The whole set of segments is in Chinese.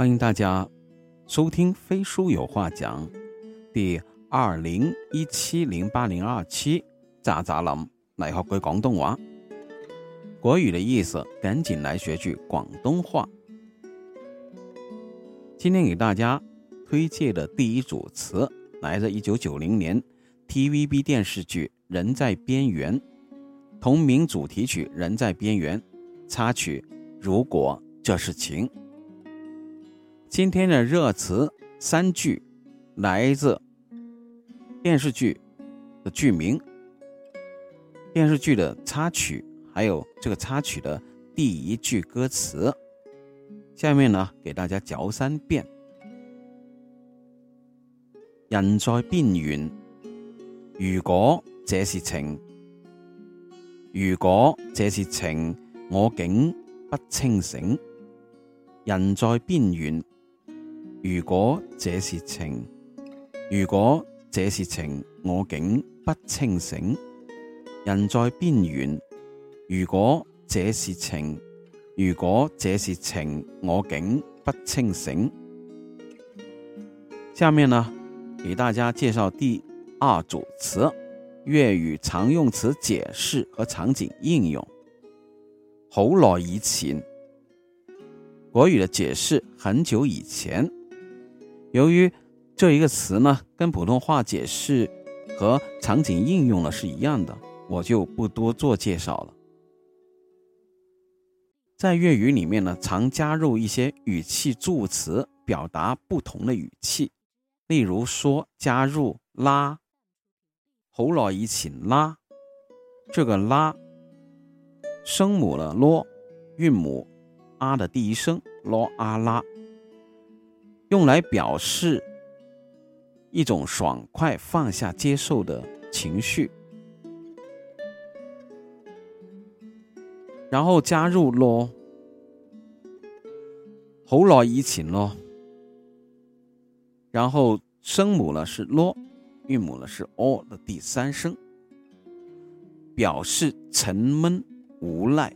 欢迎大家收听《飞书有话讲》第二零一七零八零二期，渣渣林来学句广东话。国语的意思，赶紧来学句广东话。今天给大家推荐的第一组词，来自一九九零年 TVB 电视剧《人在边缘》同名主题曲《人在边缘》插曲《如果这是情》。今天的热词三句，来自电视剧的剧名、电视剧的插曲，还有这个插曲的第一句歌词。下面呢，给大家嚼三遍。人在边缘，如果这是情，如果这是情，我竟不清醒。人在边缘。如果這是情，如果這是情，我竟不清醒。人在邊緣。如果這是情，如果這是情，我竟不清醒。下面呢，給大家介紹第二組詞，粵語常用詞解釋和场景應用。好耐以前，國語的解釋，很久以前。由于这一个词呢，跟普通话解释和场景应用呢是一样的，我就不多做介绍了。在粤语里面呢，常加入一些语气助词，表达不同的语气。例如说，加入啦，好耐以前啦，这个啦，声母的囉，韻母啊的第一聲，囉啊啦。用来表示一种爽快放下接受的情绪，然后加入咯，好耐以前咯，然后声母呢是咯，韵母呢是哦的第三声，表示沉闷、无奈，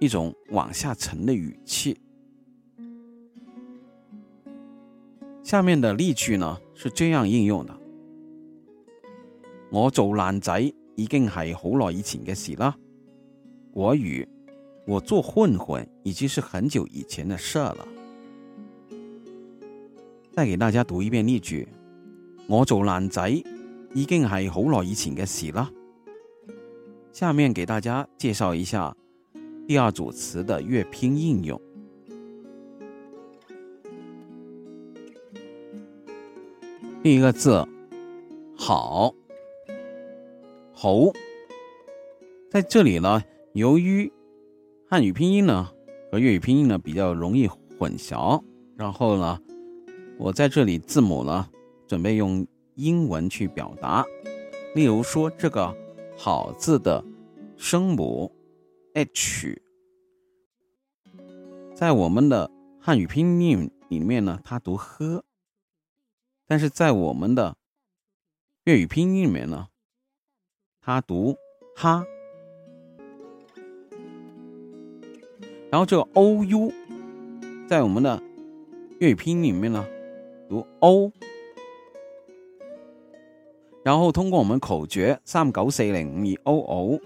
一种往下沉的语气。下面的例句呢是这样应用的：我做烂仔已经系好耐以前嘅事啦。国语，我做混混已经是很久以前的事了。再给大家读一遍例句：我做烂仔已经系好耐以前嘅事啦。下面给大家介绍一下第二组词的粵拼应用。第一个字，好，好，在这里呢，由于汉语拼音呢和粤语拼音呢比较容易混淆，然后呢，我在这里字母呢准备用英文去表达。例如说，这个“好”字的声母 h，在我们的汉语拼音里面呢，它读呵。但是在我们的粤语拼音里面呢，它读哈，然后这个 o u 在我们的粤语拼音里面呢读 o，然后通过我们口诀三九四零五二 o o，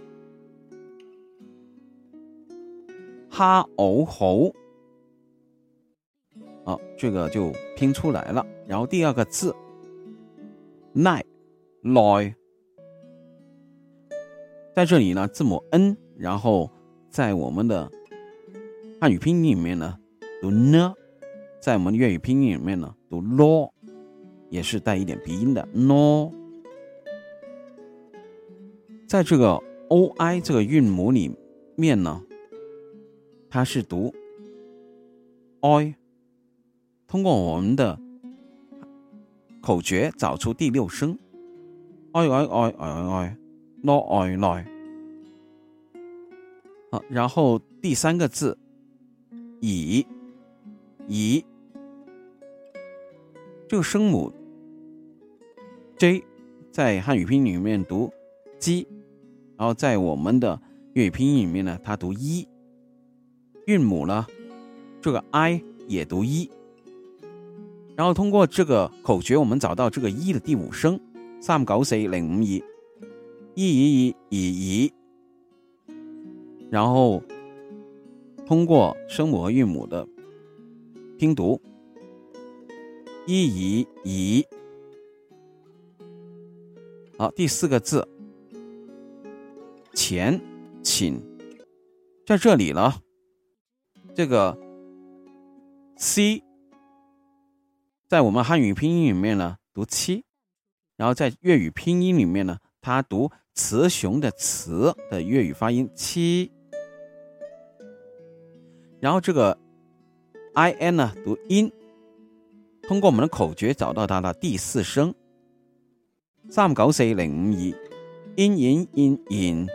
哈 o 好。好，这个就拼出来了。然后第二个字，耐，耐，在这里呢，字母 n，然后在我们的汉语拼音里面呢读呢，在我们粤语拼音里面呢读 lo，也是带一点鼻音的 no。在这个 o i 这个韵母里面呢，它是读 oi。通过我们的口诀找出第六聲，愛愛愛愛愛愛，咯愛愛。好，然后第三个字，乙，乙，这个声母 j 在汉语拼音里面读 j，然后在我们的粤语拼音里面呢，它读一，韵母呢这个 i 也读一。然后通过这个口诀，我们找到这个一的第五声，三九四零五二，一一一二二。然后通过声母和韵母的拼读，一一一。好，第四个字，钱，请，在这里呢，这个 c 在我们汉语拼音里面呢读七，然后在粤语拼音里面呢，它读雌雄的雌的粤语发音七，然后这个 i n 呢读音，通过我们的口诀找到它的第四声。三九四零五二，因言因言，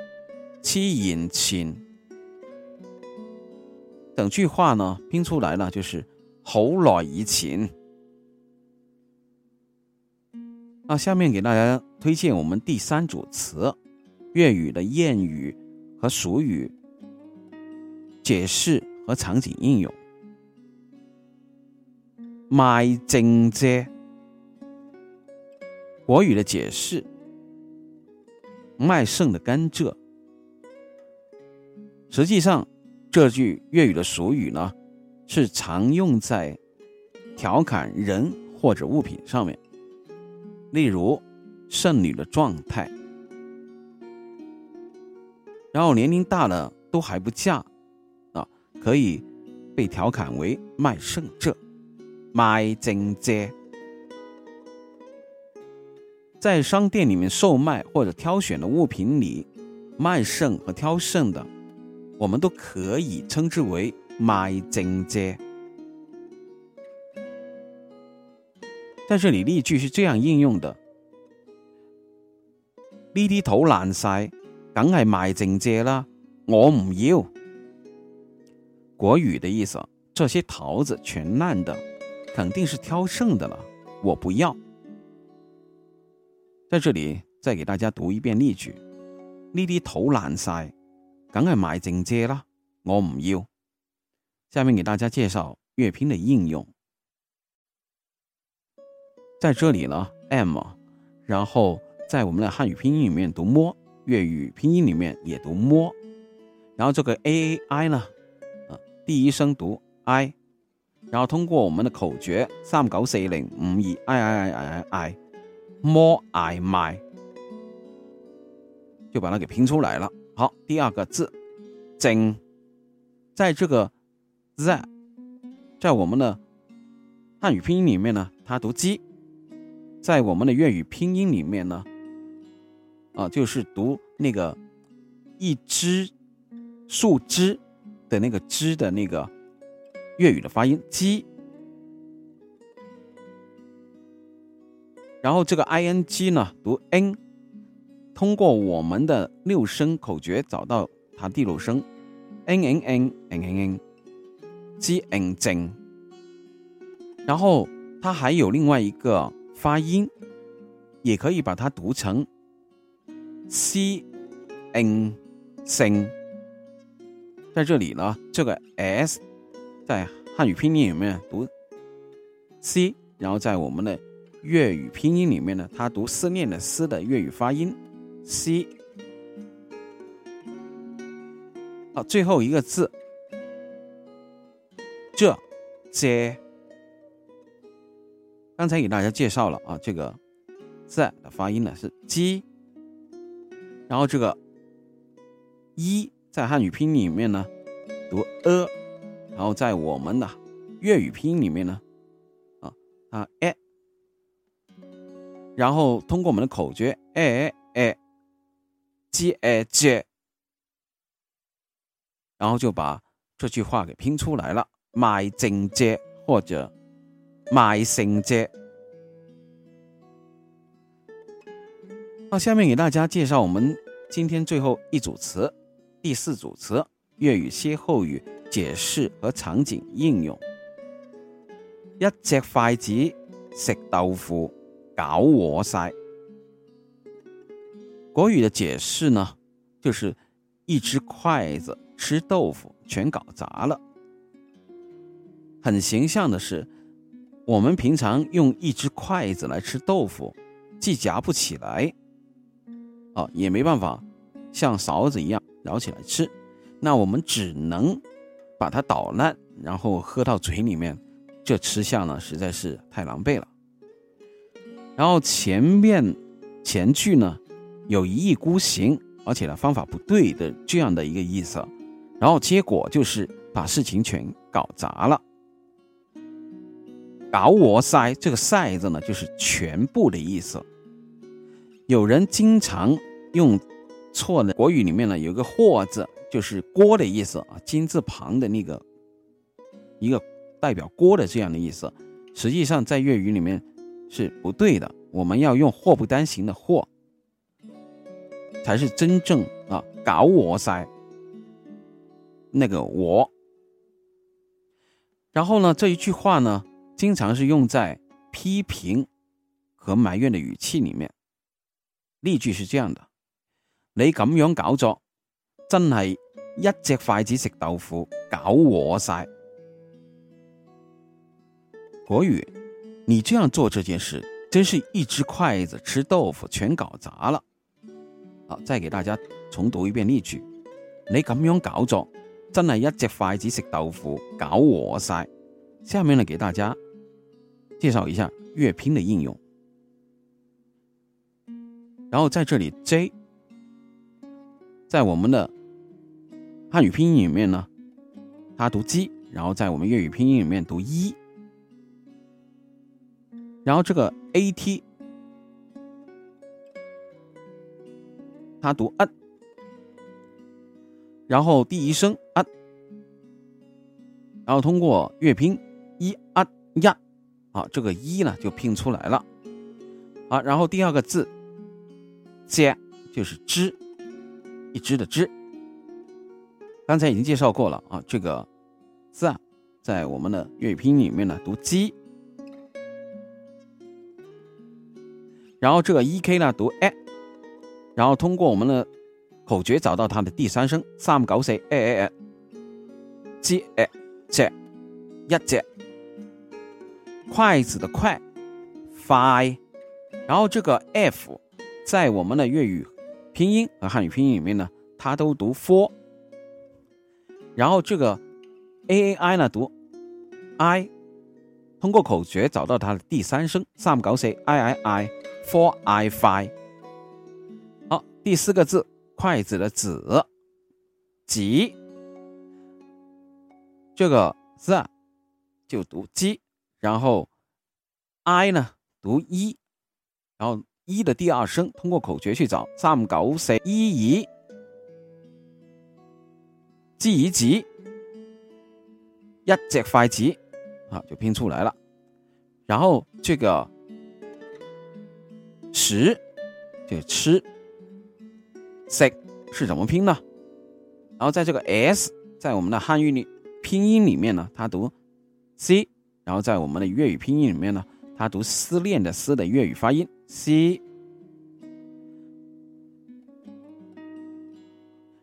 七言前。整句话呢拼出来呢就是好耐以前。那下面给大家推荐我们第三组词，粤语的谚语和俗语解释和场景应用。卖正蔗。国语的解释：卖剩的甘蔗。实际上，这句粤语的俗语呢，是常用在调侃人或者物品上面。例如，剩女的状态，然后年龄大了都还不嫁，啊，可以被调侃为卖剩者、卖剩蔗。在商店里面售卖或者挑选的物品里，卖剩和挑剩的，我们都可以称之为卖剩蔗。在这里例句是这样应用的：呢啲土烂晒，梗系卖剩蔗啦，我唔要。国语的意思，这些桃子全烂的，肯定是挑剩的了，我不要。在这里再给大家读一遍例句：呢啲土烂晒，梗系卖剩蔗啦，我唔要。下面给大家介绍粤拼的应用。在这里呢，m，然后在我们的汉语拼音里面读摸，粤语拼音里面也读摸。然后这个 a a i 呢，呃，第一声读 i，然后通过我们的口诀三九四零五二 i i i i i i，。摸爱卖，就把它给拼出来了。好，第二个字，正，在这个 z，在我们的汉语拼音里面呢，它读鸡；在我们的粤语拼音里面呢，啊，就是读那个一枝树枝的那个枝的那个粤语的发音鸡。然后这个 i n g 呢读 n，通过我们的六声口诀找到它第六声，n n n n n n，g n 正。然后它还有另外一个发音，也可以把它读成 c n 声。在这里呢，这个 s 在汉语拼音里面读 c，然后在我们的。粤语拼音里面呢，它读思念的思的粤语发音 c。好，最后一个字这 j，刚才给大家介绍了啊，这个 z 的发音呢是 j，然后这个一在汉语拼音里面呢读 a，然后在我们的粤语拼音里面呢啊啊 a。然后通过我们的口诀，哎哎，g 哎 j，然后就把这句话给拼出来了，买正蔗或者卖剩蔗。那下面给大家介绍我们今天最后一组词，第四组词粤语歇后语解释和场景应用。一只筷子食豆腐。搞我塞。国语的解释呢，就是一只筷子吃豆腐全搞砸了。很形象的是，我们平常用一只筷子来吃豆腐，既夹不起来，啊，也没办法像勺子一样舀起来吃，那我们只能把它捣烂，然后喝到嘴里面，这吃相呢实在是太狼狈了。然后前面前句呢有一意孤行，而且呢方法不对的这样的一个意思，然后结果就是把事情全搞砸了。搞我塞这个塞字呢，就是全部的意思。有人经常用错的国语里面呢，有个或字，就是锅的意思啊，金字旁的那个一个代表锅的这样的意思，实际上在粤语里面是不对的。我们要用祸不单行的祸，才是真正啊搞我塞那个我。然后呢，这一句话呢。经常是用在批评和埋怨的语气里面。例句是这样的：你咁样搞作，真系一只筷子食豆腐，搞和晒。国语，你这样做这件事，真是一只筷子吃豆腐全搞砸了。好，再给大家重读一遍例句：你咁样搞作，真系一只筷子食豆腐，搞和晒。下面呢，给大家。介绍一下粤拼的应用，然后在这里 J，在我们的汉语拼音里面呢，它读 J，然后在我们粤语拼音里面读一，然后这个 AT，它读 a，然后第一声 a，然后通过粤拼呀。好，这个一呢就拼出来了。好，然后第二个字“接”就是“枝”，一枝的“枝”。刚才已经介绍过了啊，这个字啊，在我们的粤语拼音里面呢读“鸡”，然后这个 “e k” 呢读 “a”，然后通过我们的口诀找到它的第三声“三九四 a a a”，“ 鸡 a 只一只”。筷子的筷，fi，然后这个 f，在我们的粤语拼音和汉语拼音里面呢，它都读 for，然后这个 a a i 呢读 i，通过口诀找到它的第三声，三九四 i i i for i fi，好，第四个字筷子的子，几，这个字就读鸡。然后，i 呢读一，然后一的第二声通过口诀去找，三九四一二，记一记，一只筷子啊就拼出来了。然后这个食就吃，食是怎么拼呢？然后在这个 s 在我们的汉语里拼音里面呢，它读 c。然后在我们的粤语拼音里面呢，它读思念的思的粤语发音 c。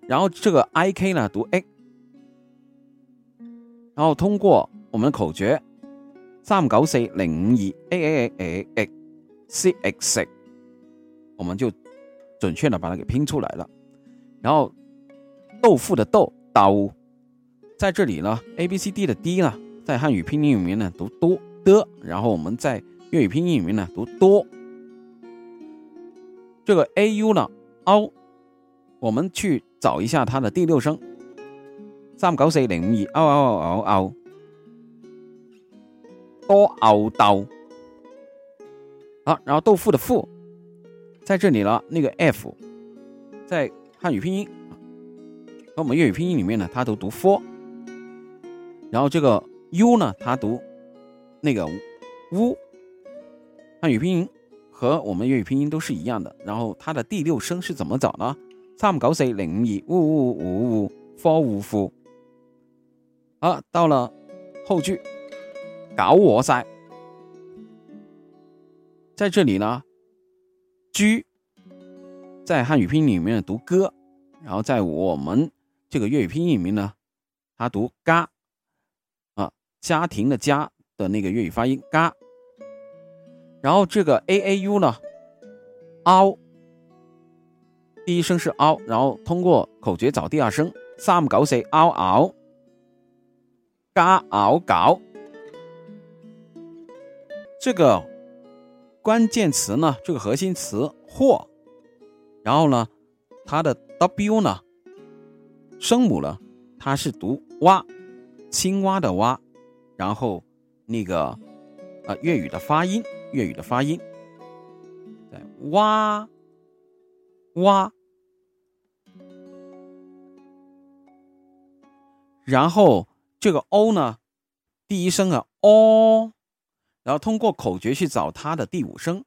然后这个 i k 呢读 a。然后通过我们的口诀三九四零五二 a a a a c x，我们就准确的把它给拼出来了。然后豆腐的豆刀，在这里呢 a b c d 的 d 呢。在汉语拼音里面呢读多的，然后我们在粤语拼音里面呢读多。这个 a u 呢凹，我们去找一下它的第六声，三九四零五二凹凹凹凹，多凹刀。好，然后豆腐的腐在这里了，那个 f 在汉语拼音和我们粤语拼音里面呢，它都读 fo 然后这个。U 呢？它读那个乌，汉语拼音和我们粤语拼音都是一样的。然后它的第六声是怎么找呢？三九四零二呜呜呜呜 for 呜夫。好，到了后句，搞我噻。在这里呢，g 在汉语拼音里面读歌，然后在我们这个粤语拼音里面呢，它读嘎。家庭的家的那个粤语发音嘎。然后这个 a a u 呢，凹，第一声是凹，然后通过口诀找第二声，三九四凹凹，嘎凹搞。这个关键词呢，这个核心词或，然后呢，它的 w 呢，声母呢，它是读蛙，青蛙的蛙，然后那个啊粤语的发音。粤语的发音，对，哇哇，然后这个 o 呢，第一声啊 o，然后通过口诀去找它的第五声，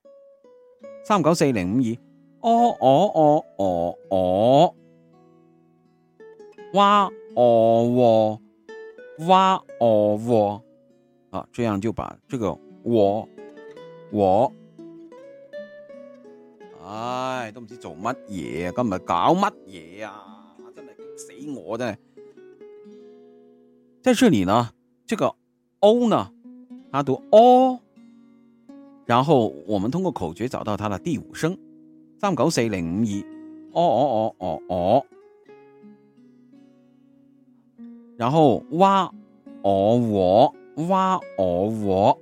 三九四零五二，o o o o o，哇哦哦，哇哦喔，啊，这样就把这个我。我，唉，都唔知做乜嘢啊！今日搞乜嘢啊！真系激死我真系。在这里呢，这个 o 呢，它读 o，然后我们通过口诀找到它的第五声，三九四零五二，哦哦哦哦哦，然后哇哦我哇哦我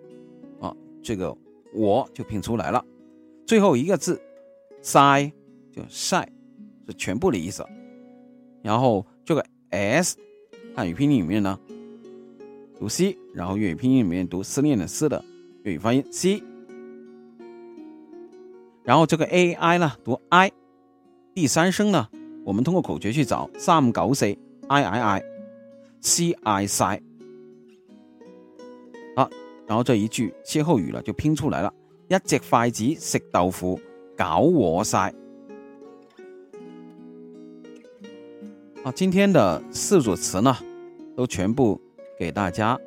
啊，这个。我就拼出来了，最后一个字“晒”就晒，是全部的意思。然后这个 “s” 汉语拼音里面呢读 “c”，然后粤语拼音里面读“思念”的“思”的粤语发音 “c”。然后这个 “ai” 呢读 “i”，第三声呢我们通过口诀去找三九四 “i i i c i 晒”。好。然后这一句歇后语了，就拼出来了。一只筷子食豆腐，搞我晒。啊，今天的四组词呢，都全部给大家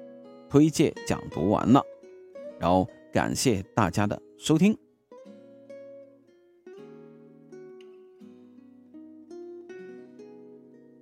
推荐讲读完了。然后感谢大家的收听。